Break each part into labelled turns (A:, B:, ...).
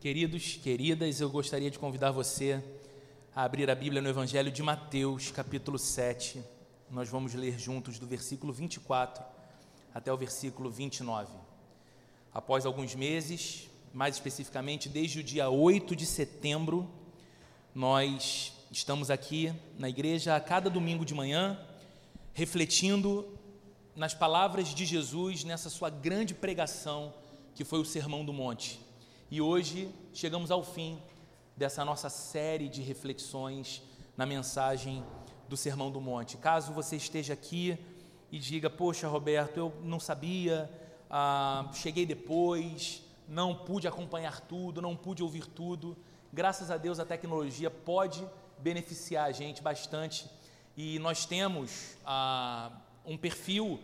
A: Queridos, queridas, eu gostaria de convidar você a abrir a Bíblia no Evangelho de Mateus, capítulo 7. Nós vamos ler juntos do versículo 24 até o versículo 29. Após alguns meses, mais especificamente desde o dia 8 de setembro, nós estamos aqui na igreja a cada domingo de manhã, refletindo nas palavras de Jesus nessa sua grande pregação que foi o Sermão do Monte. E hoje chegamos ao fim dessa nossa série de reflexões na mensagem do Sermão do Monte. Caso você esteja aqui e diga, poxa, Roberto, eu não sabia, ah, cheguei depois, não pude acompanhar tudo, não pude ouvir tudo. Graças a Deus a tecnologia pode beneficiar a gente bastante e nós temos ah, um perfil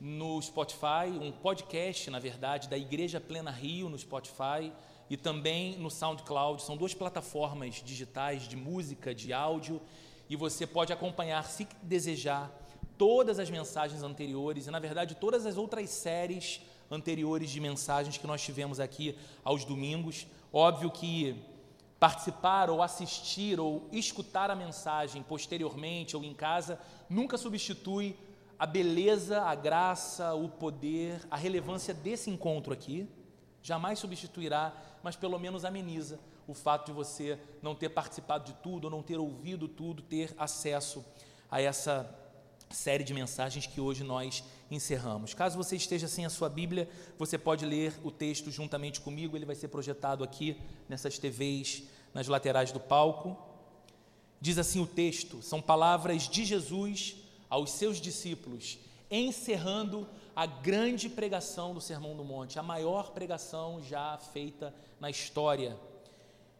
A: no Spotify, um podcast, na verdade, da Igreja Plena Rio no Spotify e também no SoundCloud. São duas plataformas digitais de música, de áudio, e você pode acompanhar, se desejar, todas as mensagens anteriores e, na verdade, todas as outras séries anteriores de mensagens que nós tivemos aqui aos domingos. Óbvio que participar ou assistir ou escutar a mensagem posteriormente ou em casa nunca substitui a beleza, a graça, o poder, a relevância desse encontro aqui. Jamais substituirá, mas pelo menos ameniza o fato de você não ter participado de tudo, ou não ter ouvido tudo, ter acesso a essa série de mensagens que hoje nós encerramos. Caso você esteja sem a sua Bíblia, você pode ler o texto juntamente comigo, ele vai ser projetado aqui nessas TVs nas laterais do palco. Diz assim o texto: são palavras de Jesus aos seus discípulos, encerrando a grande pregação do Sermão do Monte, a maior pregação já feita na história.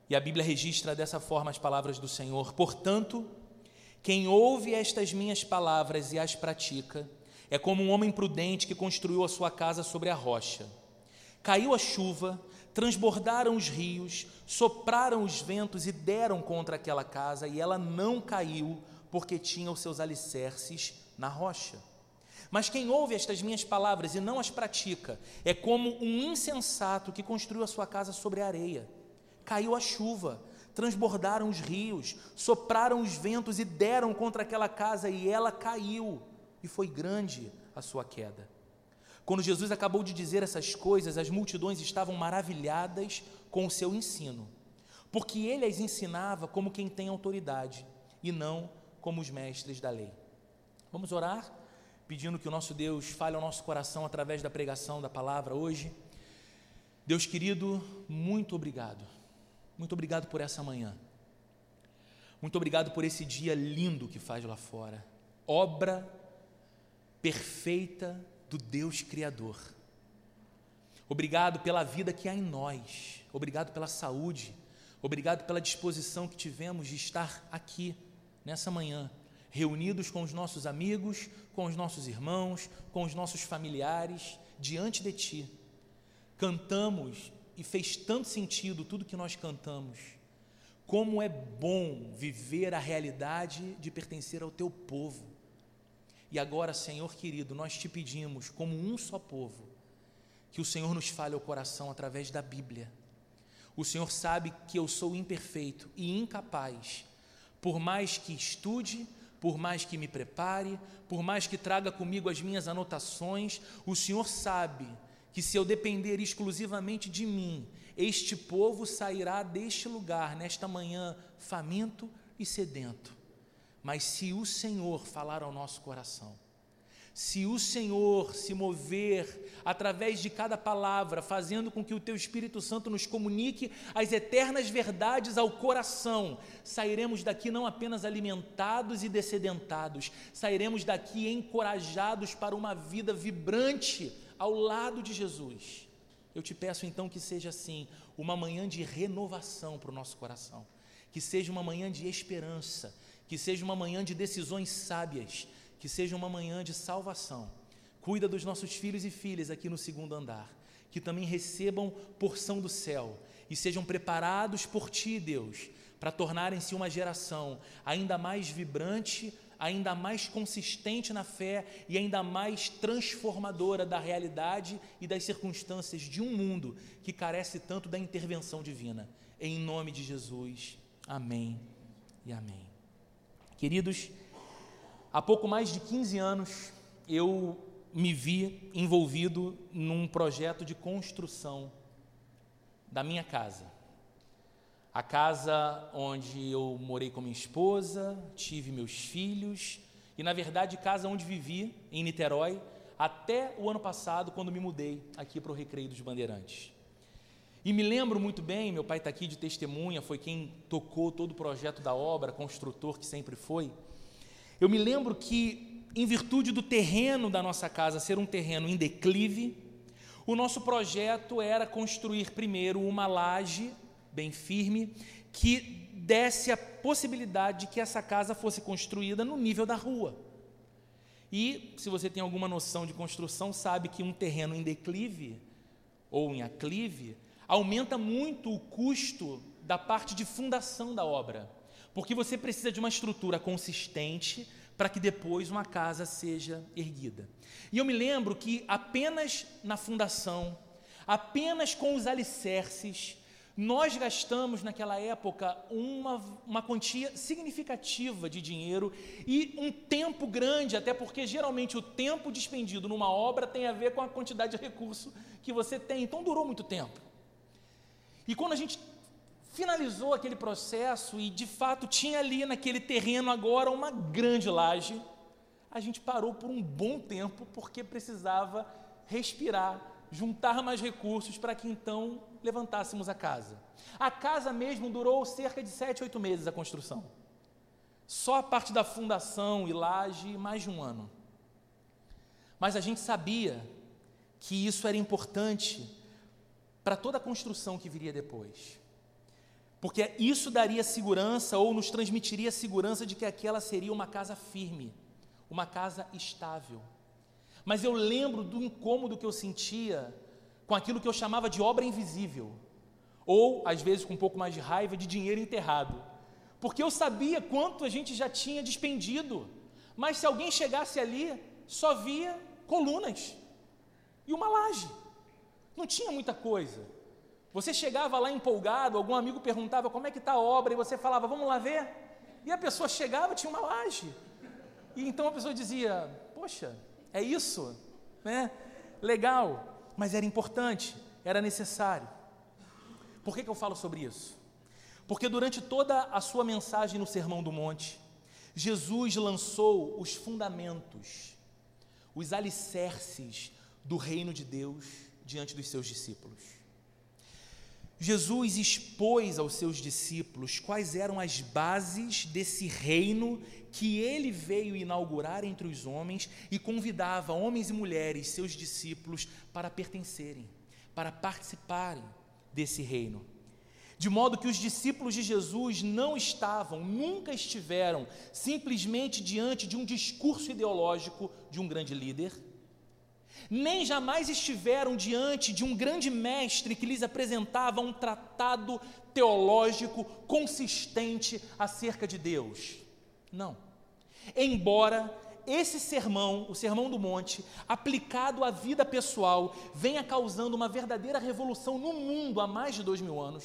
A: E a Bíblia registra dessa forma as palavras do Senhor. Portanto, quem ouve estas minhas palavras e as pratica, é como um homem prudente que construiu a sua casa sobre a rocha. Caiu a chuva, transbordaram os rios, sopraram os ventos e deram contra aquela casa, e ela não caiu, porque tinha os seus alicerces na rocha. Mas quem ouve estas minhas palavras e não as pratica, é como um insensato que construiu a sua casa sobre a areia. Caiu a chuva, transbordaram os rios, sopraram os ventos e deram contra aquela casa, e ela caiu, e foi grande a sua queda. Quando Jesus acabou de dizer essas coisas, as multidões estavam maravilhadas com o seu ensino, porque ele as ensinava como quem tem autoridade e não como os mestres da lei. Vamos orar, pedindo que o nosso Deus fale ao nosso coração através da pregação da palavra hoje. Deus querido, muito obrigado. Muito obrigado por essa manhã. Muito obrigado por esse dia lindo que faz lá fora. Obra perfeita do Deus Criador. Obrigado pela vida que há em nós. Obrigado pela saúde. Obrigado pela disposição que tivemos de estar aqui nessa manhã, reunidos com os nossos amigos, com os nossos irmãos, com os nossos familiares, diante de Ti. Cantamos e fez tanto sentido tudo que nós cantamos. Como é bom viver a realidade de pertencer ao Teu povo. E agora, Senhor querido, nós te pedimos, como um só povo, que o Senhor nos fale ao coração através da Bíblia. O Senhor sabe que eu sou imperfeito e incapaz por mais que estude, por mais que me prepare, por mais que traga comigo as minhas anotações, o Senhor sabe que se eu depender exclusivamente de mim, este povo sairá deste lugar, nesta manhã, faminto e sedento. Mas se o Senhor falar ao nosso coração, se o Senhor se mover através de cada palavra, fazendo com que o Teu Espírito Santo nos comunique as eternas verdades ao coração, sairemos daqui não apenas alimentados e descedentados, sairemos daqui encorajados para uma vida vibrante ao lado de Jesus. Eu te peço então que seja assim, uma manhã de renovação para o nosso coração, que seja uma manhã de esperança, que seja uma manhã de decisões sábias que seja uma manhã de salvação. Cuida dos nossos filhos e filhas aqui no segundo andar, que também recebam porção do céu e sejam preparados por Ti, Deus, para tornarem-se uma geração ainda mais vibrante, ainda mais consistente na fé e ainda mais transformadora da realidade e das circunstâncias de um mundo que carece tanto da intervenção divina. Em nome de Jesus. Amém e amém. Queridos, há pouco mais de 15 anos eu me vi envolvido num projeto de construção da minha casa. A casa onde eu morei com minha esposa, tive meus filhos e, na verdade, casa onde vivi, em Niterói, até o ano passado, quando me mudei aqui para o Recreio dos Bandeirantes. E me lembro muito bem, meu pai está aqui de testemunha, foi quem tocou todo o projeto da obra, construtor que sempre foi. Eu me lembro que, em virtude do terreno da nossa casa ser um terreno em declive, o nosso projeto era construir primeiro uma laje bem firme, que desse a possibilidade de que essa casa fosse construída no nível da rua. E, se você tem alguma noção de construção, sabe que um terreno em declive ou em aclive aumenta muito o custo da parte de fundação da obra, porque você precisa de uma estrutura consistente para que depois uma casa seja erguida. E eu me lembro que apenas na fundação, apenas com os alicerces, nós gastamos naquela época uma, uma quantia significativa de dinheiro e um tempo grande, até porque geralmente o tempo despendido numa obra tem a ver com a quantidade de recurso que você tem. Então durou muito tempo. E quando a gente finalizou aquele processo e de fato tinha ali naquele terreno agora uma grande laje, a gente parou por um bom tempo porque precisava respirar, juntar mais recursos para que então levantássemos a casa. A casa mesmo durou cerca de sete, oito meses a construção. Só a parte da fundação e laje, mais de um ano. Mas a gente sabia que isso era importante para toda a construção que viria depois. Porque isso daria segurança ou nos transmitiria segurança de que aquela seria uma casa firme, uma casa estável. Mas eu lembro do incômodo que eu sentia com aquilo que eu chamava de obra invisível, ou às vezes com um pouco mais de raiva, de dinheiro enterrado, porque eu sabia quanto a gente já tinha despendido, mas se alguém chegasse ali, só via colunas e uma laje, não tinha muita coisa. Você chegava lá empolgado, algum amigo perguntava como é que está a obra, e você falava, vamos lá ver. E a pessoa chegava, tinha uma laje. E então a pessoa dizia, poxa, é isso, né? Legal mas era importante, era necessário. Por que, que eu falo sobre isso? Porque durante toda a sua mensagem no Sermão do Monte, Jesus lançou os fundamentos, os alicerces do reino de Deus diante dos seus discípulos. Jesus expôs aos seus discípulos quais eram as bases desse reino que ele veio inaugurar entre os homens e convidava homens e mulheres, seus discípulos, para pertencerem, para participarem desse reino. De modo que os discípulos de Jesus não estavam, nunca estiveram, simplesmente diante de um discurso ideológico de um grande líder, nem jamais estiveram diante de um grande mestre que lhes apresentava um tratado teológico consistente acerca de Deus. Não. Embora esse sermão, o Sermão do Monte, aplicado à vida pessoal, venha causando uma verdadeira revolução no mundo há mais de dois mil anos,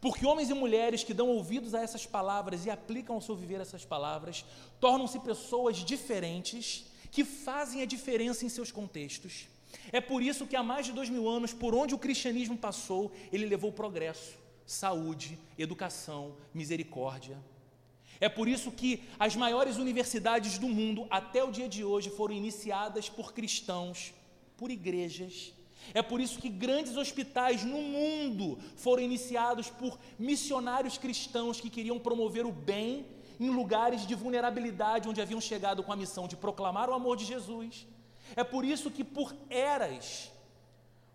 A: porque homens e mulheres que dão ouvidos a essas palavras e aplicam ao seu viver essas palavras, tornam-se pessoas diferentes, que fazem a diferença em seus contextos. É por isso que há mais de dois mil anos, por onde o cristianismo passou, ele levou progresso, saúde, educação, misericórdia. É por isso que as maiores universidades do mundo, até o dia de hoje, foram iniciadas por cristãos, por igrejas. É por isso que grandes hospitais no mundo foram iniciados por missionários cristãos que queriam promover o bem em lugares de vulnerabilidade onde haviam chegado com a missão de proclamar o amor de Jesus. É por isso que, por eras,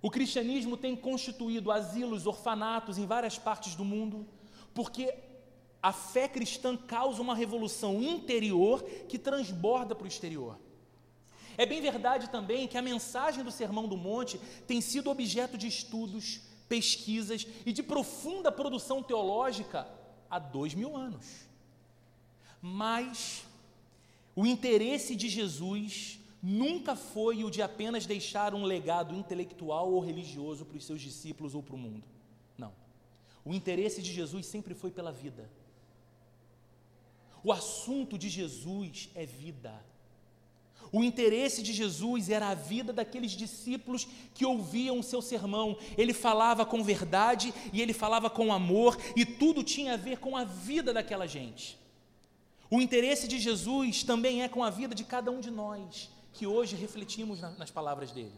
A: o cristianismo tem constituído asilos, orfanatos em várias partes do mundo, porque a fé cristã causa uma revolução interior que transborda para o exterior. É bem verdade também que a mensagem do Sermão do Monte tem sido objeto de estudos, pesquisas e de profunda produção teológica há dois mil anos. Mas O interesse de Jesus nunca foi o de apenas deixar um legado intelectual ou religioso para os seus discípulos ou para o mundo. Não. O interesse de Jesus sempre foi pela vida. O assunto de Jesus é vida. O interesse de Jesus era a vida daqueles discípulos que ouviam o seu sermão. Ele falava com verdade e ele falava com amor, e tudo tinha a ver com a vida daquela gente. O interesse de Jesus também é com a vida de cada um de nós, que hoje refletimos nas palavras dele.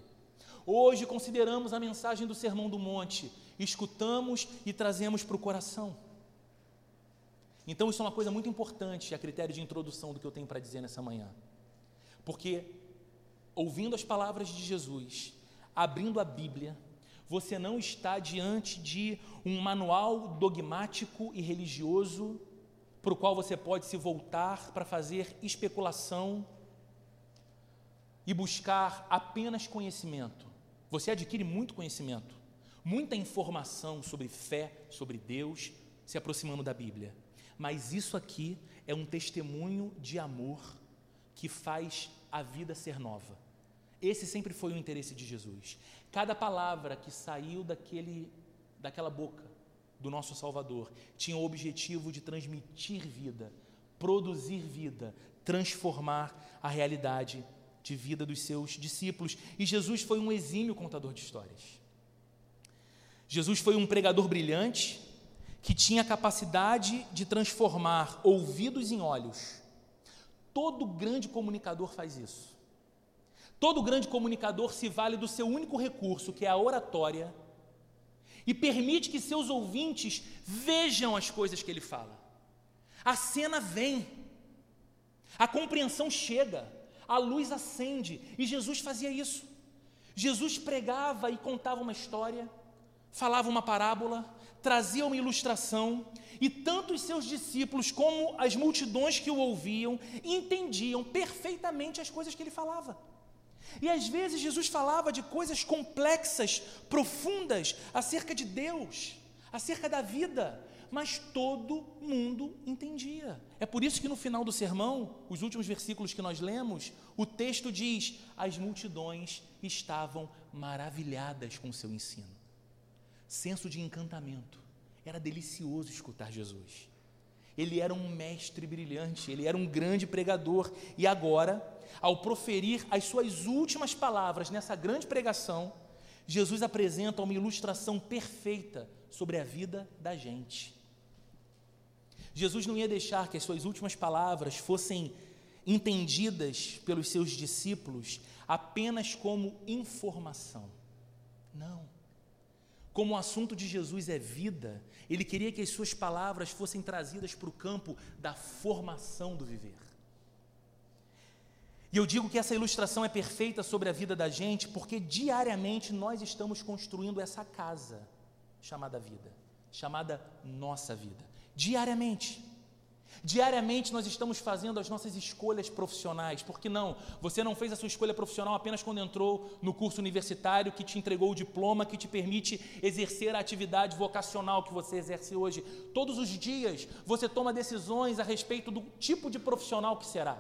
A: Hoje consideramos a mensagem do Sermão do Monte, escutamos e trazemos para o coração. Então, isso é uma coisa muito importante a critério de introdução do que eu tenho para dizer nessa manhã. Porque, ouvindo as palavras de Jesus, abrindo a Bíblia, você não está diante de um manual dogmático e religioso para o qual você pode se voltar para fazer especulação e buscar apenas conhecimento. Você adquire muito conhecimento, muita informação sobre fé, sobre Deus, se aproximando da Bíblia. Mas isso aqui é um testemunho de amor que faz a vida ser nova. Esse sempre foi o interesse de Jesus. Cada palavra que saiu daquele, daquela boca do nosso Salvador tinha o objetivo de transmitir vida, produzir vida, transformar a realidade de vida dos seus discípulos. E Jesus foi um exímio contador de histórias. Jesus foi um pregador brilhante que tinha a capacidade de transformar ouvidos em olhos Todo grande comunicador faz isso. Todo grande comunicador se vale do seu único recurso, que é a oratória, e permite que seus ouvintes vejam as coisas que ele fala. A cena vem, a compreensão chega, a luz acende, e Jesus fazia isso. Jesus pregava e contava uma história, falava uma parábola, trazia uma ilustração, e tanto os seus discípulos como as multidões que o ouviam entendiam perfeitamente as coisas que ele falava. E às vezes Jesus falava de coisas complexas, profundas, acerca de Deus, acerca da vida, mas todo mundo entendia. É por isso que no final do sermão, os últimos versículos que nós lemos, o texto diz: as multidões estavam maravilhadas com o seu ensino. Senso de encantamento era delicioso escutar Jesus. Ele era um mestre brilhante, ele era um grande pregador, e agora, ao proferir as suas últimas palavras nessa grande pregação, Jesus apresenta uma ilustração perfeita sobre a vida da gente. Jesus não ia deixar que as suas últimas palavras fossem entendidas pelos seus discípulos apenas como informação. Não. Como o assunto de Jesus é vida, ele queria que as suas palavras fossem trazidas para o campo da formação do viver. E eu digo que essa ilustração é perfeita sobre a vida da gente, porque diariamente nós estamos construindo essa casa chamada vida, chamada nossa vida. Diariamente. Diariamente nós estamos fazendo as nossas escolhas profissionais, porque não? Você não fez a sua escolha profissional apenas quando entrou no curso universitário que te entregou o diploma que te permite exercer a atividade vocacional que você exerce hoje. Todos os dias você toma decisões a respeito do tipo de profissional que será,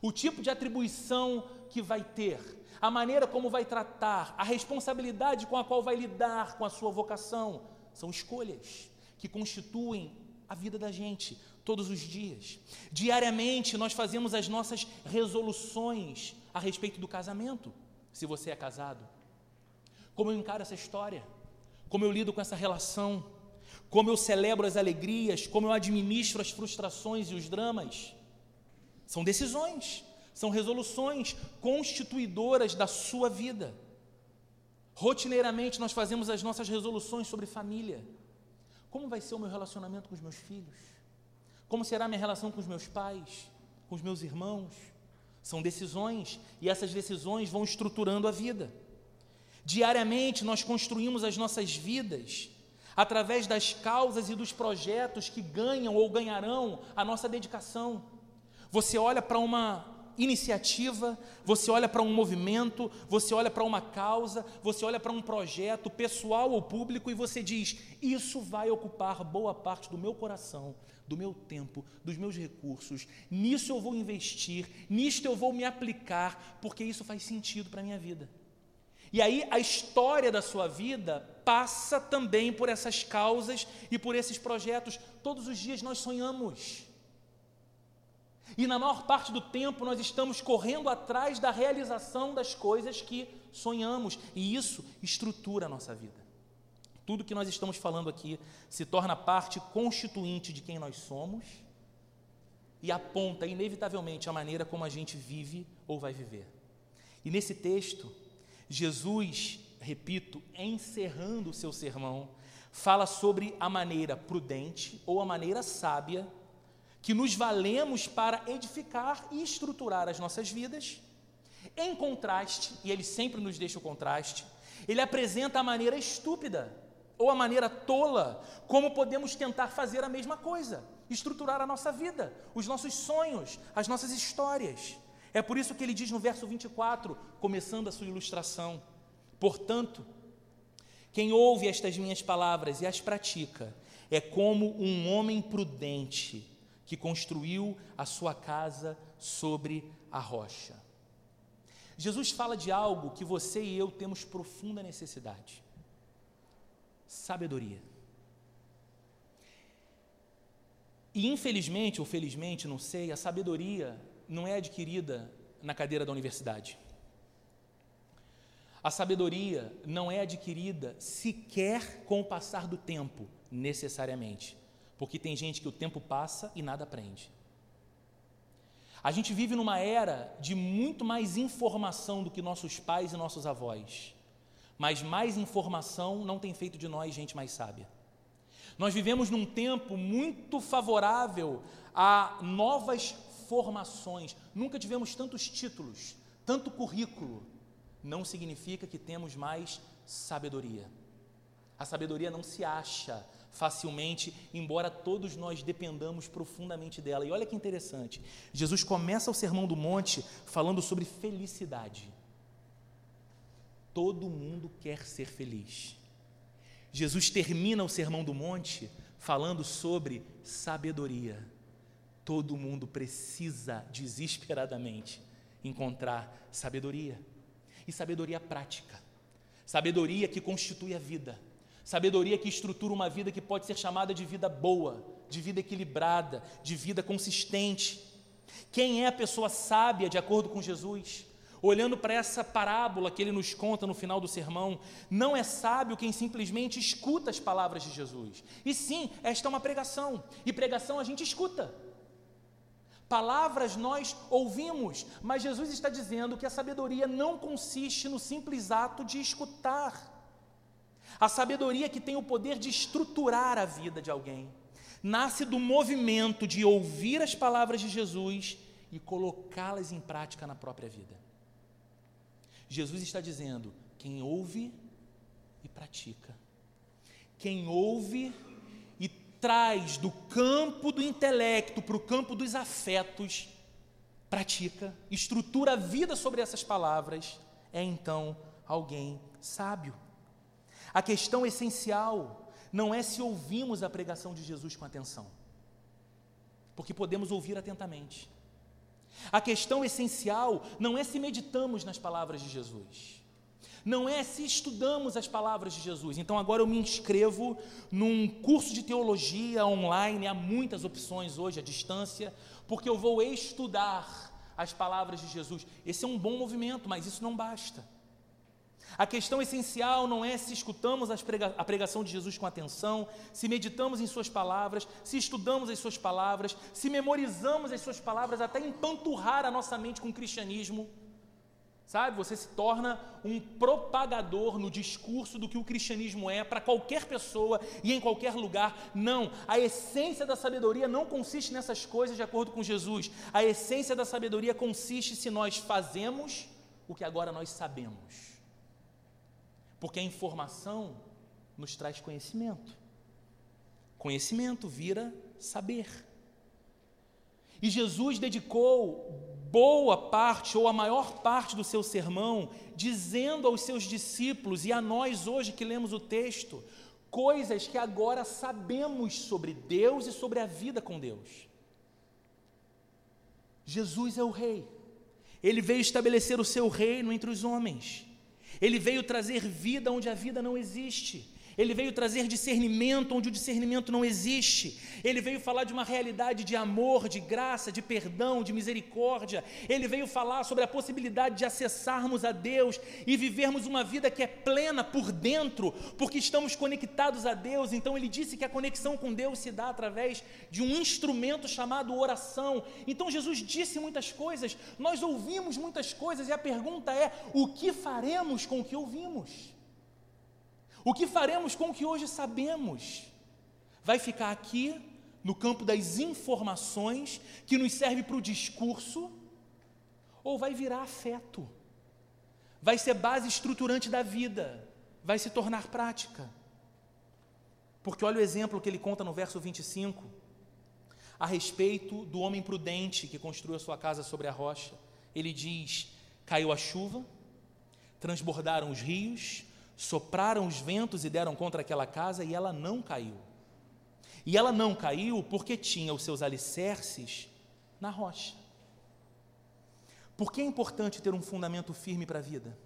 A: o tipo de atribuição que vai ter, a maneira como vai tratar, a responsabilidade com a qual vai lidar com a sua vocação. São escolhas que constituem a vida da gente todos os dias. Diariamente nós fazemos as nossas resoluções a respeito do casamento, se você é casado. Como eu encaro essa história? Como eu lido com essa relação? Como eu celebro as alegrias? Como eu administro as frustrações e os dramas? São decisões, são resoluções constituidoras da sua vida. Rotineiramente nós fazemos as nossas resoluções sobre família. Como vai ser o meu relacionamento com os meus filhos? Como será minha relação com os meus pais, com os meus irmãos? São decisões e essas decisões vão estruturando a vida. Diariamente nós construímos as nossas vidas através das causas e dos projetos que ganham ou ganharão a nossa dedicação. Você olha para uma iniciativa, você olha para um movimento, você olha para uma causa, você olha para um projeto, pessoal ou público, e você diz: Isso vai ocupar boa parte do meu coração, do meu tempo, dos meus recursos, nisso eu vou investir, nisto eu vou me aplicar, porque isso faz sentido para a minha vida. E aí a história da sua vida passa também por essas causas e por esses projetos. Todos os dias nós sonhamos. E na maior parte do tempo nós estamos correndo atrás da realização das coisas que sonhamos, e isso estrutura a nossa vida. Tudo que nós estamos falando aqui se torna parte constituinte de quem nós somos e aponta inevitavelmente a maneira como a gente vive ou vai viver. E nesse texto, Jesus, repito, encerrando o seu sermão, fala sobre a maneira prudente ou a maneira sábia que nos valemos para edificar e estruturar as nossas vidas. Em contraste, e ele sempre nos deixa o contraste, ele apresenta a maneira estúpida ou a maneira tola como podemos tentar fazer a mesma coisa, estruturar a nossa vida, os nossos sonhos, as nossas histórias. É por isso que ele diz no verso 24, começando a sua ilustração: Portanto, quem ouve estas minhas palavras e as pratica é como um homem prudente que construiu a sua casa sobre a rocha. Jesus fala de algo que você e eu temos profunda necessidade: sabedoria. E infelizmente, ou felizmente, não sei, a sabedoria não é adquirida na cadeira da universidade. A sabedoria não é adquirida sequer com o passar do tempo, necessariamente. Porque tem gente que o tempo passa e nada aprende. A gente vive numa era de muito mais informação do que nossos pais e nossos avós. Mas mais informação não tem feito de nós gente mais sábia. Nós vivemos num tempo muito favorável a novas formações. Nunca tivemos tantos títulos, tanto currículo. Não significa que temos mais sabedoria. A sabedoria não se acha, facilmente, embora todos nós dependamos profundamente dela. E olha que interessante: Jesus começa o Sermão do Monte falando sobre felicidade. Todo mundo quer ser feliz. Jesus termina o Sermão do Monte falando sobre sabedoria. Todo mundo precisa desesperadamente encontrar sabedoria. E sabedoria prática. Sabedoria que constitui a vida Sabedoria que estrutura uma vida que pode ser chamada de vida boa, de vida equilibrada, de vida consistente. Quem é a pessoa sábia de acordo com Jesus? Olhando para essa parábola que ele nos conta no final do sermão, não é sábio quem simplesmente escuta as palavras de Jesus. E sim, esta é uma pregação, e pregação a gente escuta. Palavras nós ouvimos, mas Jesus está dizendo que a sabedoria não consiste no simples ato de escutar. A sabedoria que tem o poder de estruturar a vida de alguém nasce do movimento de ouvir as palavras de Jesus e colocá-las em prática na própria vida. Jesus está dizendo: quem ouve e pratica, quem ouve e traz do campo do intelecto para o campo dos afetos, pratica, estrutura a vida sobre essas palavras, é então alguém sábio. A questão essencial não é se ouvimos a pregação de Jesus com atenção, porque podemos ouvir atentamente. A questão essencial não é se meditamos nas palavras de Jesus, não é se estudamos as palavras de Jesus. Então agora eu me inscrevo num curso de teologia online, há muitas opções hoje à distância, porque eu vou estudar as palavras de Jesus. Esse é um bom movimento, mas isso não basta. A questão essencial não é se escutamos a pregação de Jesus com atenção, se meditamos em Suas palavras, se estudamos as Suas palavras, se memorizamos as Suas palavras, até empanturrar a nossa mente com o cristianismo. Sabe, você se torna um propagador no discurso do que o cristianismo é para qualquer pessoa e em qualquer lugar. Não, a essência da sabedoria não consiste nessas coisas de acordo com Jesus. A essência da sabedoria consiste se nós fazemos o que agora nós sabemos. Porque a informação nos traz conhecimento. Conhecimento vira saber. E Jesus dedicou boa parte ou a maior parte do seu sermão dizendo aos seus discípulos e a nós hoje que lemos o texto coisas que agora sabemos sobre Deus e sobre a vida com Deus. Jesus é o Rei, ele veio estabelecer o seu reino entre os homens, ele veio trazer vida onde a vida não existe. Ele veio trazer discernimento onde o discernimento não existe. Ele veio falar de uma realidade de amor, de graça, de perdão, de misericórdia. Ele veio falar sobre a possibilidade de acessarmos a Deus e vivermos uma vida que é plena por dentro, porque estamos conectados a Deus. Então ele disse que a conexão com Deus se dá através de um instrumento chamado oração. Então Jesus disse muitas coisas, nós ouvimos muitas coisas e a pergunta é: o que faremos com o que ouvimos? O que faremos com o que hoje sabemos? Vai ficar aqui, no campo das informações, que nos serve para o discurso, ou vai virar afeto? Vai ser base estruturante da vida, vai se tornar prática. Porque olha o exemplo que ele conta no verso 25, a respeito do homem prudente que construiu a sua casa sobre a rocha. Ele diz: caiu a chuva, transbordaram os rios, sopraram os ventos e deram contra aquela casa e ela não caiu. E ela não caiu porque tinha os seus alicerces na rocha. Por que é importante ter um fundamento firme para a vida?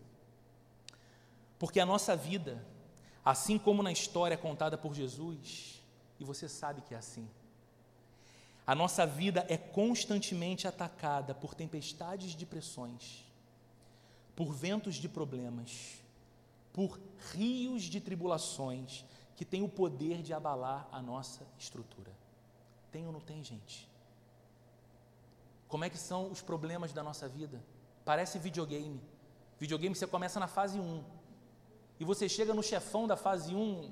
A: Porque a nossa vida, assim como na história contada por Jesus, e você sabe que é assim, a nossa vida é constantemente atacada por tempestades de pressões, por ventos de problemas, por rios de tribulações que têm o poder de abalar a nossa estrutura. Tem ou não tem, gente? Como é que são os problemas da nossa vida? Parece videogame. Videogame você começa na fase 1. E você chega no chefão da fase 1.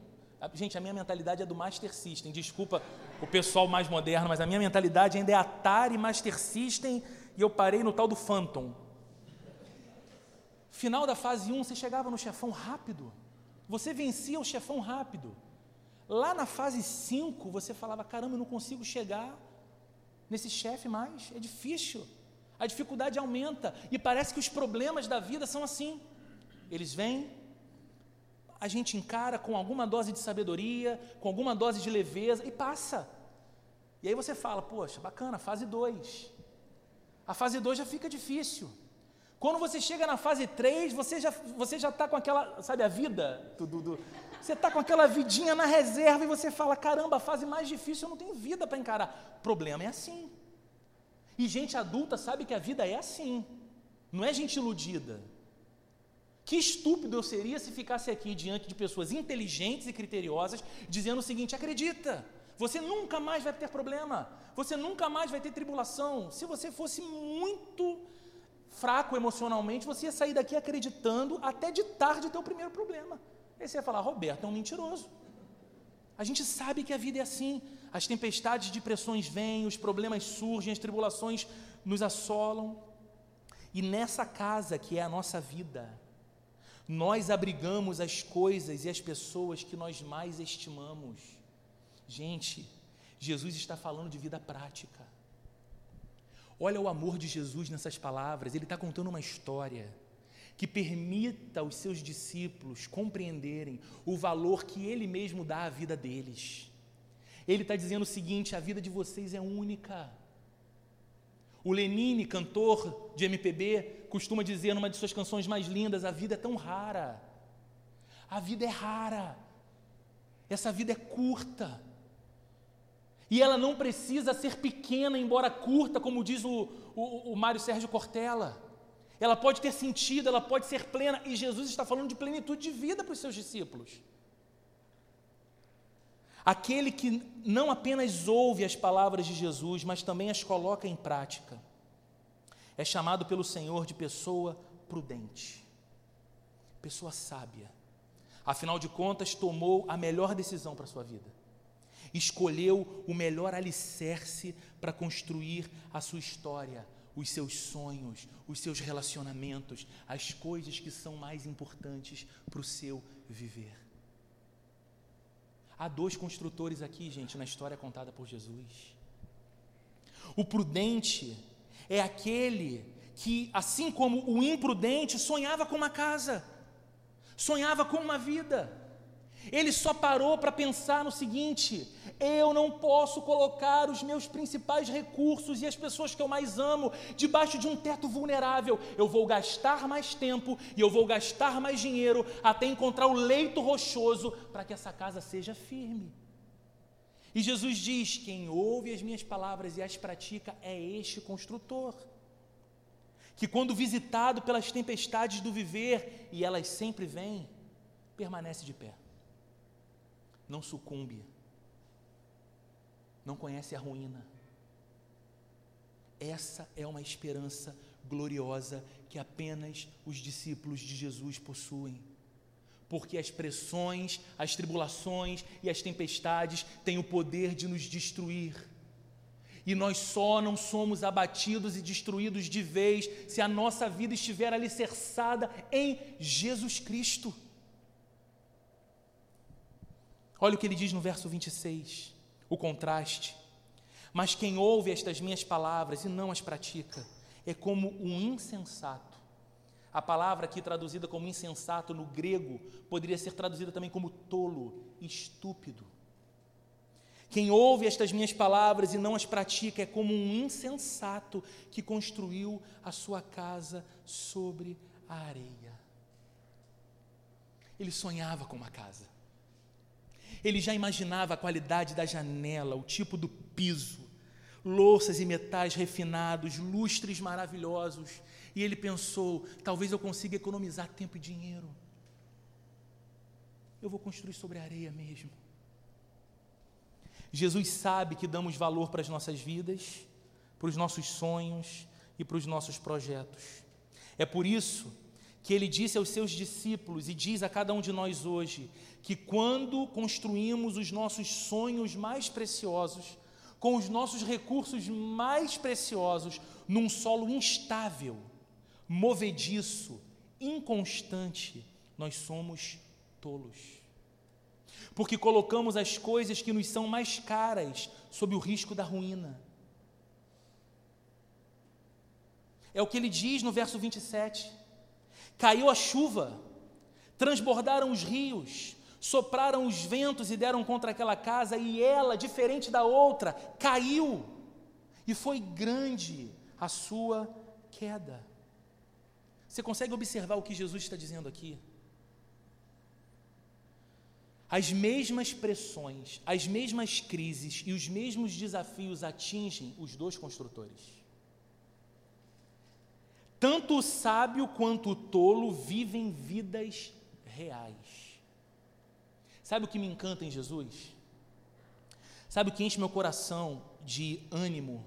A: Gente, a minha mentalidade é do Master System. Desculpa o pessoal mais moderno, mas a minha mentalidade ainda é Atari, Master System e eu parei no tal do Phantom. Final da fase 1, você chegava no chefão rápido. Você vencia o chefão rápido. Lá na fase 5, você falava: caramba, eu não consigo chegar nesse chefe mais. É difícil. A dificuldade aumenta. E parece que os problemas da vida são assim. Eles vêm, a gente encara com alguma dose de sabedoria, com alguma dose de leveza e passa. E aí você fala: poxa, bacana, fase 2. A fase 2 já fica difícil. Quando você chega na fase 3, você já está você já tá com aquela, sabe, a vida, do, do, do você está com aquela vidinha na reserva e você fala: caramba, a fase mais difícil eu não tenho vida para encarar. Problema é assim. E gente adulta sabe que a vida é assim, não é gente iludida. Que estúpido eu seria se ficasse aqui diante de pessoas inteligentes e criteriosas dizendo o seguinte: acredita, você nunca mais vai ter problema, você nunca mais vai ter tribulação. Se você fosse muito fraco emocionalmente, você ia sair daqui acreditando até de tarde ter o primeiro problema. Aí você ia falar, Roberto é um mentiroso. A gente sabe que a vida é assim. As tempestades de pressões vêm, os problemas surgem, as tribulações nos assolam. E nessa casa que é a nossa vida, nós abrigamos as coisas e as pessoas que nós mais estimamos. Gente, Jesus está falando de vida prática. Olha o amor de Jesus nessas palavras, ele está contando uma história que permita aos seus discípulos compreenderem o valor que ele mesmo dá à vida deles. Ele está dizendo o seguinte: a vida de vocês é única. O Lenine, cantor de MPB, costuma dizer numa de suas canções mais lindas: a vida é tão rara. A vida é rara. Essa vida é curta. E ela não precisa ser pequena, embora curta, como diz o, o, o Mário Sérgio Cortella. Ela pode ter sentido, ela pode ser plena. E Jesus está falando de plenitude de vida para os seus discípulos. Aquele que não apenas ouve as palavras de Jesus, mas também as coloca em prática, é chamado pelo Senhor de pessoa prudente, pessoa sábia. Afinal de contas, tomou a melhor decisão para a sua vida escolheu o melhor alicerce para construir a sua história, os seus sonhos, os seus relacionamentos, as coisas que são mais importantes para o seu viver. Há dois construtores aqui, gente, na história contada por Jesus. O prudente é aquele que, assim como o imprudente, sonhava com uma casa, sonhava com uma vida. Ele só parou para pensar no seguinte: eu não posso colocar os meus principais recursos e as pessoas que eu mais amo debaixo de um teto vulnerável. Eu vou gastar mais tempo e eu vou gastar mais dinheiro até encontrar o leito rochoso para que essa casa seja firme. E Jesus diz: quem ouve as minhas palavras e as pratica é este construtor. Que quando visitado pelas tempestades do viver, e elas sempre vêm, permanece de pé não sucumbe, não conhece a ruína. Essa é uma esperança gloriosa que apenas os discípulos de Jesus possuem. Porque as pressões, as tribulações e as tempestades têm o poder de nos destruir. E nós só não somos abatidos e destruídos de vez se a nossa vida estiver alicerçada em Jesus Cristo. Olha o que ele diz no verso 26, o contraste. Mas quem ouve estas minhas palavras e não as pratica é como um insensato. A palavra aqui traduzida como insensato no grego poderia ser traduzida também como tolo, estúpido. Quem ouve estas minhas palavras e não as pratica é como um insensato que construiu a sua casa sobre a areia. Ele sonhava com uma casa. Ele já imaginava a qualidade da janela, o tipo do piso, louças e metais refinados, lustres maravilhosos. E ele pensou: talvez eu consiga economizar tempo e dinheiro. Eu vou construir sobre a areia mesmo. Jesus sabe que damos valor para as nossas vidas, para os nossos sonhos e para os nossos projetos. É por isso que ele disse aos seus discípulos e diz a cada um de nós hoje: que quando construímos os nossos sonhos mais preciosos, com os nossos recursos mais preciosos, num solo instável, movediço, inconstante, nós somos tolos. Porque colocamos as coisas que nos são mais caras sob o risco da ruína. É o que ele diz no verso 27. Caiu a chuva, transbordaram os rios, sopraram os ventos e deram contra aquela casa, e ela, diferente da outra, caiu, e foi grande a sua queda. Você consegue observar o que Jesus está dizendo aqui? As mesmas pressões, as mesmas crises e os mesmos desafios atingem os dois construtores. Tanto o sábio quanto o tolo vivem vidas reais. Sabe o que me encanta em Jesus? Sabe o que enche meu coração de ânimo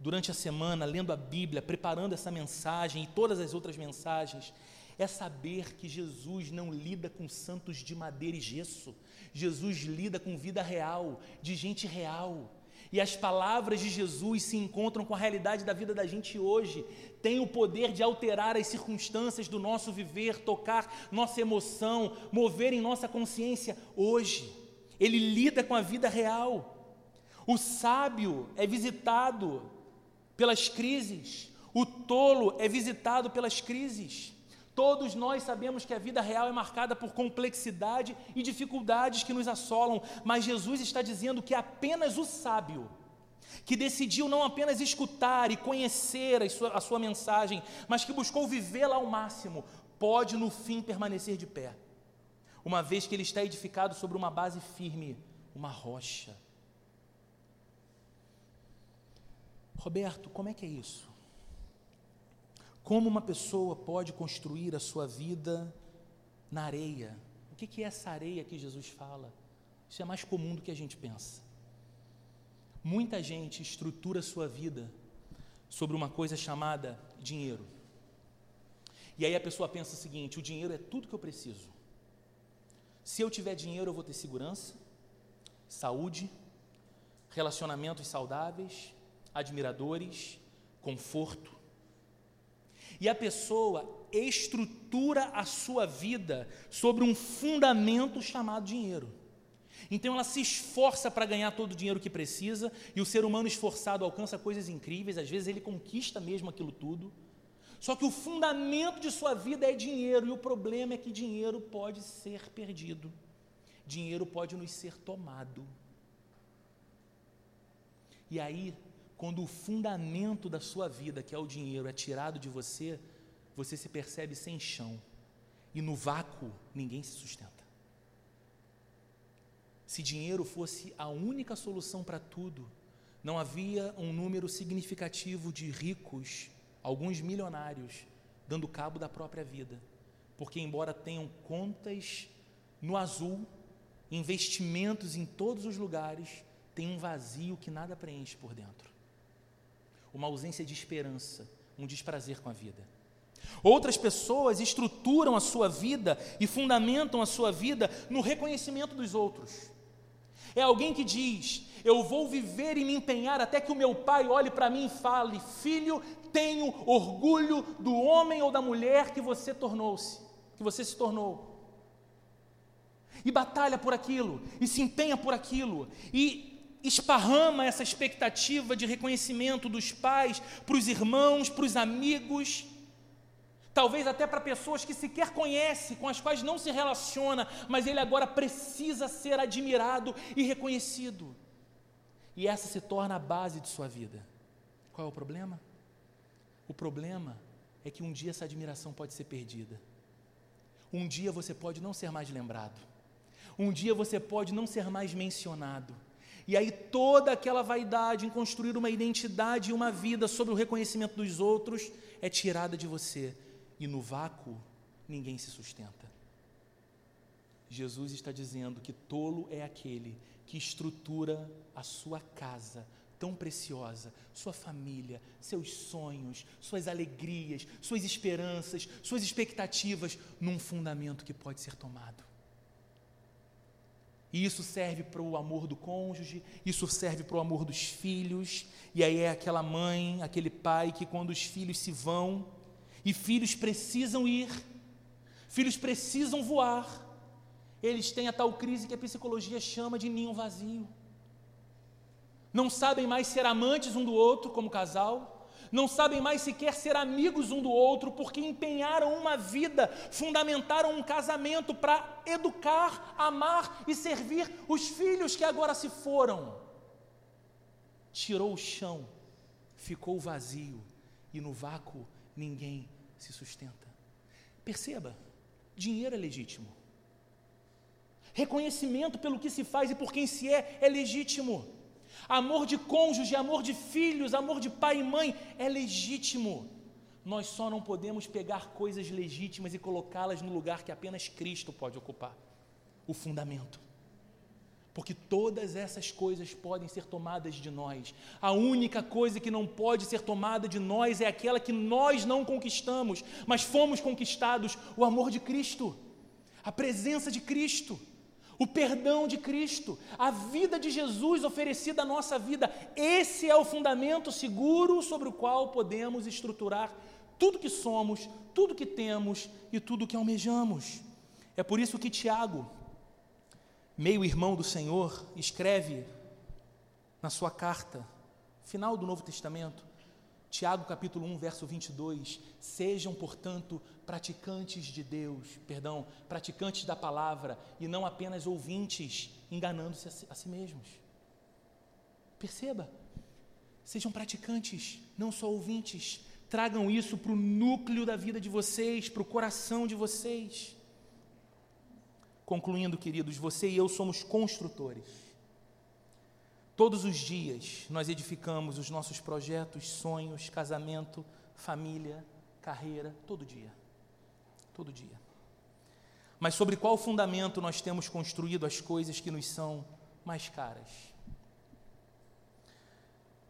A: durante a semana, lendo a Bíblia, preparando essa mensagem e todas as outras mensagens? É saber que Jesus não lida com santos de madeira e gesso. Jesus lida com vida real, de gente real. E as palavras de Jesus se encontram com a realidade da vida da gente hoje. Tem o poder de alterar as circunstâncias do nosso viver, tocar nossa emoção, mover em nossa consciência hoje. Ele lida com a vida real. O sábio é visitado pelas crises, o tolo é visitado pelas crises. Todos nós sabemos que a vida real é marcada por complexidade e dificuldades que nos assolam, mas Jesus está dizendo que apenas o sábio, que decidiu não apenas escutar e conhecer a sua, a sua mensagem, mas que buscou vivê-la ao máximo, pode no fim permanecer de pé, uma vez que ele está edificado sobre uma base firme, uma rocha. Roberto, como é que é isso? Como uma pessoa pode construir a sua vida na areia? O que é essa areia que Jesus fala? Isso é mais comum do que a gente pensa. Muita gente estrutura sua vida sobre uma coisa chamada dinheiro. E aí a pessoa pensa o seguinte: o dinheiro é tudo que eu preciso. Se eu tiver dinheiro, eu vou ter segurança, saúde, relacionamentos saudáveis, admiradores, conforto. E a pessoa estrutura a sua vida sobre um fundamento chamado dinheiro. Então ela se esforça para ganhar todo o dinheiro que precisa, e o ser humano esforçado alcança coisas incríveis, às vezes ele conquista mesmo aquilo tudo. Só que o fundamento de sua vida é dinheiro, e o problema é que dinheiro pode ser perdido, dinheiro pode nos ser tomado. E aí, quando o fundamento da sua vida, que é o dinheiro, é tirado de você, você se percebe sem chão, e no vácuo ninguém se sustenta. Se dinheiro fosse a única solução para tudo, não havia um número significativo de ricos, alguns milionários, dando cabo da própria vida. Porque, embora tenham contas no azul, investimentos em todos os lugares, tem um vazio que nada preenche por dentro. Uma ausência de esperança, um desprazer com a vida. Outras pessoas estruturam a sua vida e fundamentam a sua vida no reconhecimento dos outros. É alguém que diz: Eu vou viver e me empenhar até que o meu pai olhe para mim e fale: Filho, tenho orgulho do homem ou da mulher que você tornou-se, que você se tornou. E batalha por aquilo, e se empenha por aquilo, e esparrama essa expectativa de reconhecimento dos pais para os irmãos, para os amigos talvez até para pessoas que sequer conhece, com as quais não se relaciona, mas ele agora precisa ser admirado e reconhecido. E essa se torna a base de sua vida. Qual é o problema? O problema é que um dia essa admiração pode ser perdida. Um dia você pode não ser mais lembrado. Um dia você pode não ser mais mencionado. E aí toda aquela vaidade em construir uma identidade e uma vida sobre o reconhecimento dos outros é tirada de você e no vácuo ninguém se sustenta. Jesus está dizendo que tolo é aquele que estrutura a sua casa tão preciosa, sua família, seus sonhos, suas alegrias, suas esperanças, suas expectativas num fundamento que pode ser tomado. E isso serve para o amor do cônjuge, isso serve para o amor dos filhos, e aí é aquela mãe, aquele pai que quando os filhos se vão, e filhos precisam ir, filhos precisam voar. Eles têm a tal crise que a psicologia chama de ninho vazio. Não sabem mais ser amantes um do outro como casal, não sabem mais sequer ser amigos um do outro, porque empenharam uma vida, fundamentaram um casamento para educar, amar e servir os filhos que agora se foram. Tirou o chão, ficou vazio, e no vácuo ninguém se sustenta. Perceba, dinheiro é legítimo. Reconhecimento pelo que se faz e por quem se é é legítimo. Amor de cônjuge, amor de filhos, amor de pai e mãe é legítimo. Nós só não podemos pegar coisas legítimas e colocá-las no lugar que apenas Cristo pode ocupar o fundamento porque todas essas coisas podem ser tomadas de nós. A única coisa que não pode ser tomada de nós é aquela que nós não conquistamos, mas fomos conquistados: o amor de Cristo, a presença de Cristo, o perdão de Cristo, a vida de Jesus oferecida à nossa vida. Esse é o fundamento seguro sobre o qual podemos estruturar tudo que somos, tudo que temos e tudo que almejamos. É por isso que Tiago, meio irmão do Senhor, escreve na sua carta, final do Novo Testamento, Tiago capítulo 1, verso 22, sejam, portanto, praticantes de Deus, perdão, praticantes da palavra e não apenas ouvintes, enganando-se a, si, a si mesmos. Perceba, sejam praticantes, não só ouvintes, tragam isso para o núcleo da vida de vocês, para o coração de vocês. Concluindo, queridos, você e eu somos construtores. Todos os dias nós edificamos os nossos projetos, sonhos, casamento, família, carreira, todo dia. Todo dia. Mas sobre qual fundamento nós temos construído as coisas que nos são mais caras?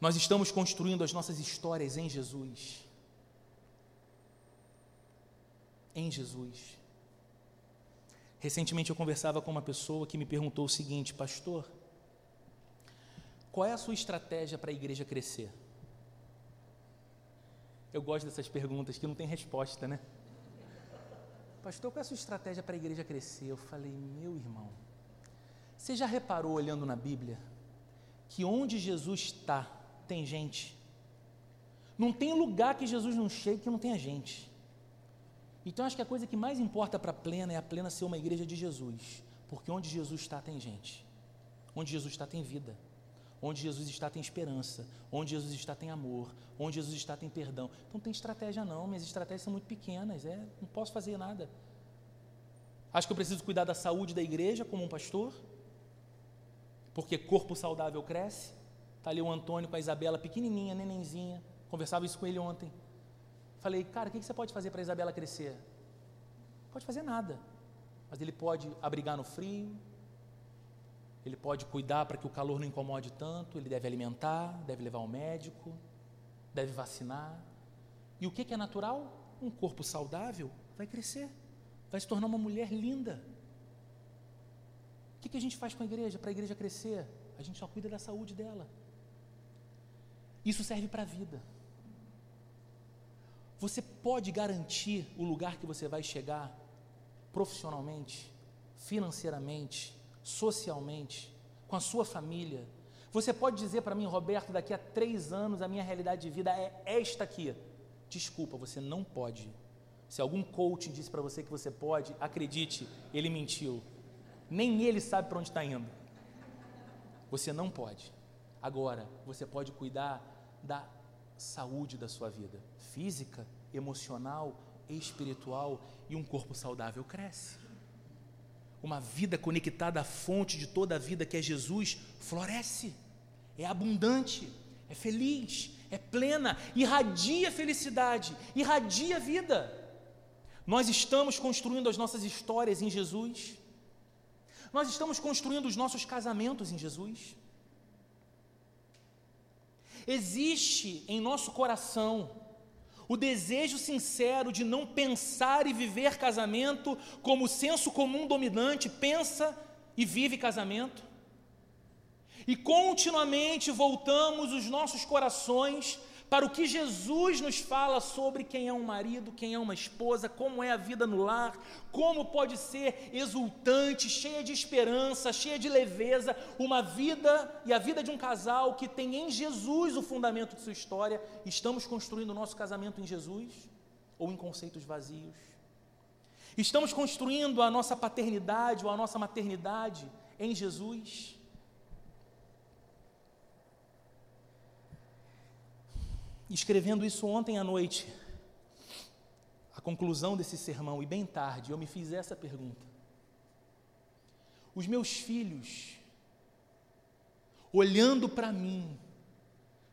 A: Nós estamos construindo as nossas histórias em Jesus. Em Jesus. Recentemente eu conversava com uma pessoa que me perguntou o seguinte, pastor, qual é a sua estratégia para a igreja crescer? Eu gosto dessas perguntas que não tem resposta, né? Pastor, qual é a sua estratégia para a igreja crescer? Eu falei, meu irmão, Você já reparou olhando na Bíblia que onde Jesus está tem gente? Não tem lugar que Jesus não chegue que não tenha gente. Então acho que a coisa que mais importa para a plena é a plena ser uma igreja de Jesus, porque onde Jesus está tem gente, onde Jesus está tem vida, onde Jesus está tem esperança, onde Jesus está tem amor, onde Jesus está tem perdão. Então não tem estratégia não, minhas estratégias são muito pequenas, é, não posso fazer nada. Acho que eu preciso cuidar da saúde da igreja como um pastor, porque corpo saudável cresce. Está ali o Antônio com a Isabela, pequenininha, nenenzinha, conversava isso com ele ontem. Falei, cara, o que você pode fazer para a Isabela crescer? Pode fazer nada, mas ele pode abrigar no frio, ele pode cuidar para que o calor não incomode tanto, ele deve alimentar, deve levar ao médico, deve vacinar. E o que é natural? Um corpo saudável vai crescer, vai se tornar uma mulher linda. O que a gente faz com a igreja para a igreja crescer? A gente só cuida da saúde dela. Isso serve para a vida. Você pode garantir o lugar que você vai chegar profissionalmente, financeiramente, socialmente, com a sua família. Você pode dizer para mim, Roberto, daqui a três anos a minha realidade de vida é esta aqui. Desculpa, você não pode. Se algum coach disse para você que você pode, acredite, ele mentiu. Nem ele sabe para onde está indo. Você não pode. Agora, você pode cuidar da saúde da sua vida, física, emocional, espiritual e um corpo saudável cresce. Uma vida conectada à fonte de toda a vida que é Jesus floresce, é abundante, é feliz, é plena, irradia felicidade, irradia vida. Nós estamos construindo as nossas histórias em Jesus, nós estamos construindo os nossos casamentos em Jesus. Existe em nosso coração o desejo sincero de não pensar e viver casamento como o senso comum dominante pensa e vive casamento. E continuamente voltamos os nossos corações para o que Jesus nos fala sobre quem é um marido, quem é uma esposa, como é a vida no lar, como pode ser exultante, cheia de esperança, cheia de leveza, uma vida e a vida de um casal que tem em Jesus o fundamento de sua história. Estamos construindo o nosso casamento em Jesus ou em conceitos vazios? Estamos construindo a nossa paternidade ou a nossa maternidade em Jesus? Escrevendo isso ontem à noite, a conclusão desse sermão, e bem tarde, eu me fiz essa pergunta. Os meus filhos, olhando para mim,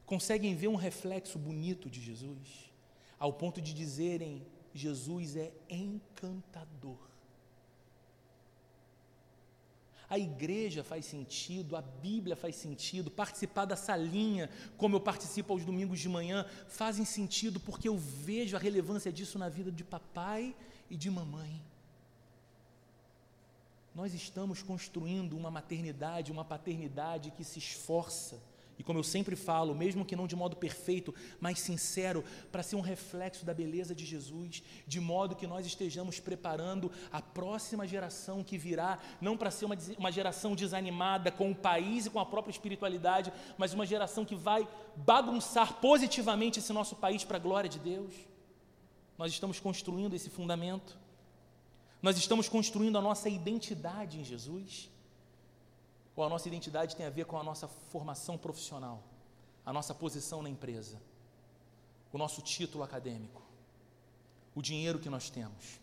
A: conseguem ver um reflexo bonito de Jesus, ao ponto de dizerem: Jesus é encantador. A igreja faz sentido, a Bíblia faz sentido, participar da salinha, como eu participo aos domingos de manhã, fazem sentido porque eu vejo a relevância disso na vida de papai e de mamãe. Nós estamos construindo uma maternidade, uma paternidade que se esforça como eu sempre falo, mesmo que não de modo perfeito, mas sincero, para ser um reflexo da beleza de Jesus, de modo que nós estejamos preparando a próxima geração que virá, não para ser uma, uma geração desanimada com o país e com a própria espiritualidade, mas uma geração que vai bagunçar positivamente esse nosso país para a glória de Deus. Nós estamos construindo esse fundamento, nós estamos construindo a nossa identidade em Jesus. Ou a nossa identidade tem a ver com a nossa formação profissional, a nossa posição na empresa, o nosso título acadêmico, o dinheiro que nós temos,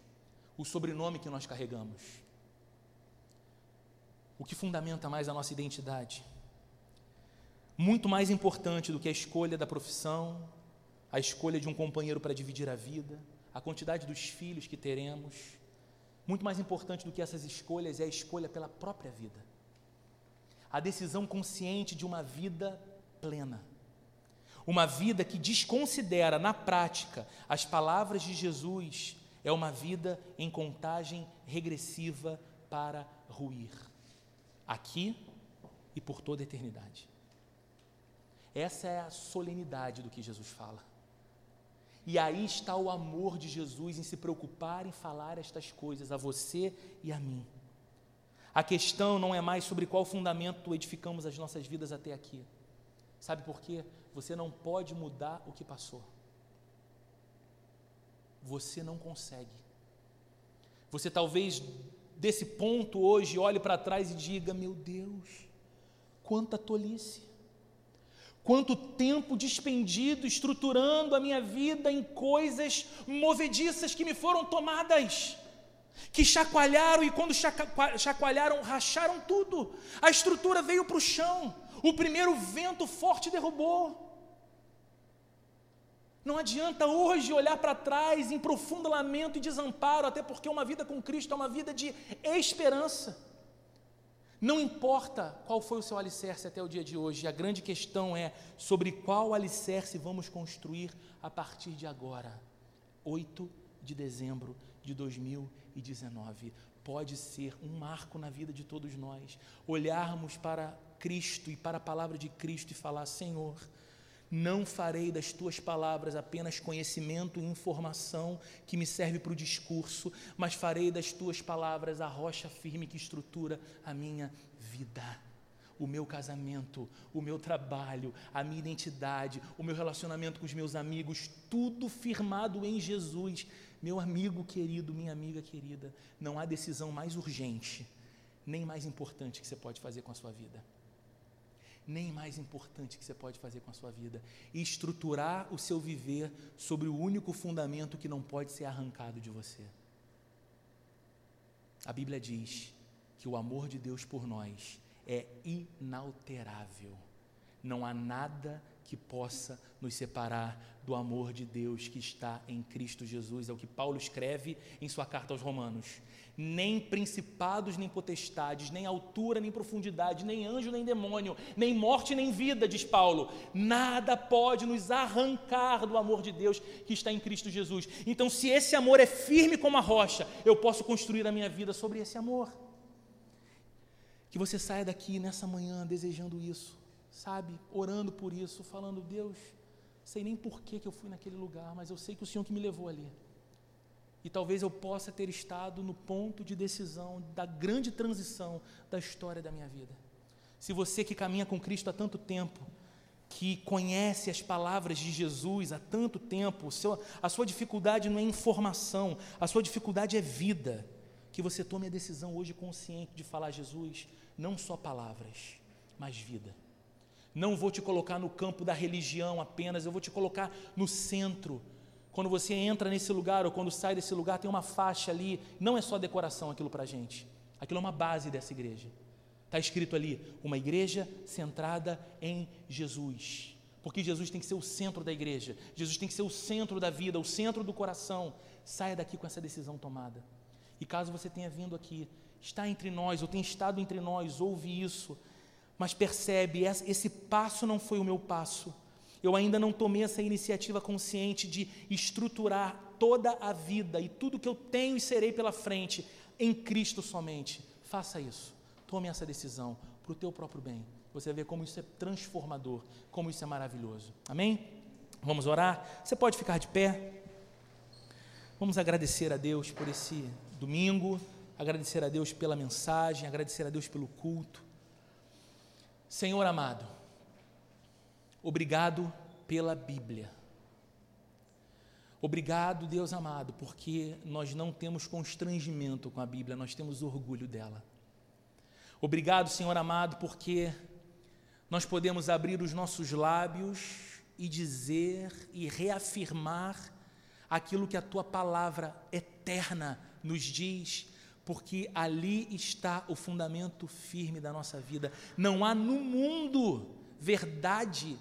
A: o sobrenome que nós carregamos. O que fundamenta mais a nossa identidade? Muito mais importante do que a escolha da profissão, a escolha de um companheiro para dividir a vida, a quantidade dos filhos que teremos, muito mais importante do que essas escolhas é a escolha pela própria vida a decisão consciente de uma vida plena. Uma vida que desconsidera na prática as palavras de Jesus é uma vida em contagem regressiva para ruir, aqui e por toda a eternidade. Essa é a solenidade do que Jesus fala. E aí está o amor de Jesus em se preocupar em falar estas coisas a você e a mim. A questão não é mais sobre qual fundamento edificamos as nossas vidas até aqui. Sabe por quê? Você não pode mudar o que passou. Você não consegue. Você talvez desse ponto hoje olhe para trás e diga: Meu Deus, quanta tolice, quanto tempo despendido estruturando a minha vida em coisas movediças que me foram tomadas que chacoalharam e quando chacoalharam, racharam tudo. A estrutura veio para o chão. O primeiro vento forte derrubou. Não adianta hoje olhar para trás em profundo lamento e desamparo, até porque uma vida com Cristo é uma vida de esperança. Não importa qual foi o seu alicerce até o dia de hoje, a grande questão é sobre qual alicerce vamos construir a partir de agora, 8 de dezembro de 2019. Pode ser um marco na vida de todos nós, olharmos para Cristo e para a palavra de Cristo e falar: Senhor, não farei das tuas palavras apenas conhecimento e informação que me serve para o discurso, mas farei das tuas palavras a rocha firme que estrutura a minha vida. O meu casamento, o meu trabalho, a minha identidade, o meu relacionamento com os meus amigos, tudo firmado em Jesus. Meu amigo querido, minha amiga querida, não há decisão mais urgente, nem mais importante que você pode fazer com a sua vida nem mais importante que você pode fazer com a sua vida. Estruturar o seu viver sobre o único fundamento que não pode ser arrancado de você. A Bíblia diz que o amor de Deus por nós é inalterável. Não há nada que possa nos separar do amor de Deus que está em Cristo Jesus. É o que Paulo escreve em sua carta aos Romanos nem principados, nem potestades, nem altura, nem profundidade, nem anjo, nem demônio, nem morte, nem vida, diz Paulo. Nada pode nos arrancar do amor de Deus que está em Cristo Jesus. Então, se esse amor é firme como a rocha, eu posso construir a minha vida sobre esse amor. Que você saia daqui nessa manhã desejando isso, sabe? Orando por isso, falando, Deus, sei nem por que, que eu fui naquele lugar, mas eu sei que o Senhor que me levou ali. E talvez eu possa ter estado no ponto de decisão da grande transição da história da minha vida. Se você que caminha com Cristo há tanto tempo, que conhece as palavras de Jesus há tanto tempo, a sua dificuldade não é informação, a sua dificuldade é vida. Que você tome a decisão hoje consciente de falar, Jesus, não só palavras, mas vida. Não vou te colocar no campo da religião apenas, eu vou te colocar no centro quando você entra nesse lugar ou quando sai desse lugar, tem uma faixa ali, não é só decoração aquilo para a gente, aquilo é uma base dessa igreja. Está escrito ali, uma igreja centrada em Jesus. Porque Jesus tem que ser o centro da igreja, Jesus tem que ser o centro da vida, o centro do coração. Saia daqui com essa decisão tomada. E caso você tenha vindo aqui, está entre nós, ou tenha estado entre nós, ouve isso, mas percebe, esse passo não foi o meu passo eu ainda não tomei essa iniciativa consciente de estruturar toda a vida e tudo que eu tenho e serei pela frente em Cristo somente. Faça isso. Tome essa decisão para o teu próprio bem. Você vê como isso é transformador, como isso é maravilhoso. Amém? Vamos orar? Você pode ficar de pé. Vamos agradecer a Deus por esse domingo, agradecer a Deus pela mensagem, agradecer a Deus pelo culto. Senhor amado, Obrigado pela Bíblia. Obrigado, Deus amado, porque nós não temos constrangimento com a Bíblia, nós temos orgulho dela. Obrigado, Senhor amado, porque nós podemos abrir os nossos lábios e dizer e reafirmar aquilo que a tua palavra eterna nos diz, porque ali está o fundamento firme da nossa vida. Não há no mundo verdade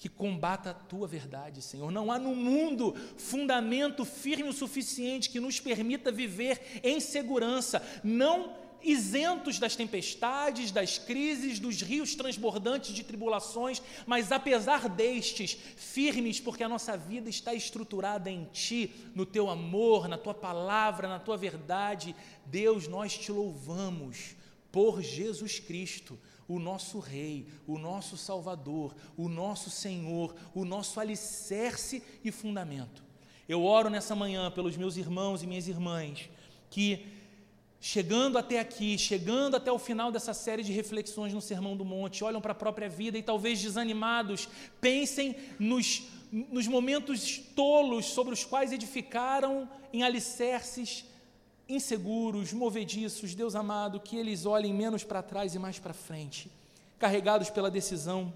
A: que combata a tua verdade, Senhor. Não há no mundo fundamento firme o suficiente que nos permita viver em segurança, não isentos das tempestades, das crises, dos rios transbordantes de tribulações, mas apesar destes, firmes, porque a nossa vida está estruturada em Ti, no Teu amor, na Tua palavra, na Tua verdade. Deus, nós te louvamos por Jesus Cristo o nosso Rei, o nosso Salvador, o nosso Senhor, o nosso alicerce e fundamento. Eu oro nessa manhã pelos meus irmãos e minhas irmãs que chegando até aqui, chegando até o final dessa série de reflexões no Sermão do Monte, olham para a própria vida e talvez desanimados, pensem nos, nos momentos tolos sobre os quais edificaram em alicerces inseguros, movediços, Deus amado, que eles olhem menos para trás e mais para frente, carregados pela decisão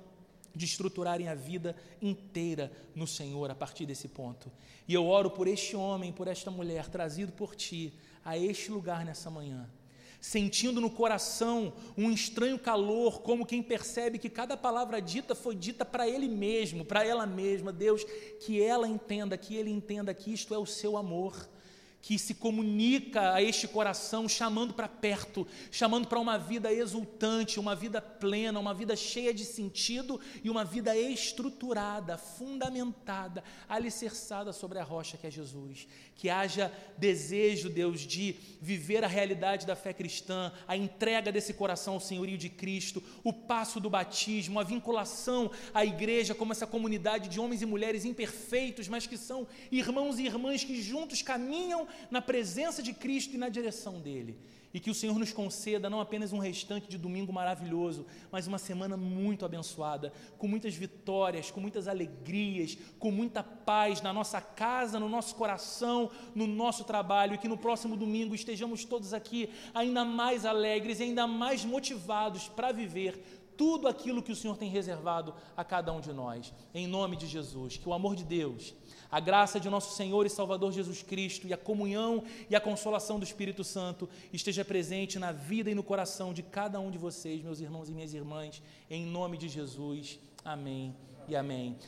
A: de estruturarem a vida inteira no Senhor a partir desse ponto. E eu oro por este homem, por esta mulher, trazido por ti a este lugar nessa manhã, sentindo no coração um estranho calor, como quem percebe que cada palavra dita foi dita para ele mesmo, para ela mesma. Deus, que ela entenda, que ele entenda que isto é o seu amor que se comunica a este coração, chamando para perto, chamando para uma vida exultante, uma vida plena, uma vida cheia de sentido e uma vida estruturada, fundamentada, alicerçada sobre a rocha que é Jesus. Que haja desejo, Deus, de viver a realidade da fé cristã, a entrega desse coração ao senhorio de Cristo, o passo do batismo, a vinculação à igreja como essa comunidade de homens e mulheres imperfeitos, mas que são irmãos e irmãs que juntos caminham na presença de Cristo e na direção dele. E que o Senhor nos conceda não apenas um restante de domingo maravilhoso, mas uma semana muito abençoada, com muitas vitórias, com muitas alegrias, com muita paz na nossa casa, no nosso coração, no nosso trabalho, e que no próximo domingo estejamos todos aqui ainda mais alegres ainda mais motivados para viver tudo aquilo que o Senhor tem reservado a cada um de nós. Em nome de Jesus, que o amor de Deus a graça de nosso Senhor e Salvador Jesus Cristo e a comunhão e a consolação do Espírito Santo esteja presente na vida e no coração de cada um de vocês, meus irmãos e minhas irmãs, em nome de Jesus. Amém e amém.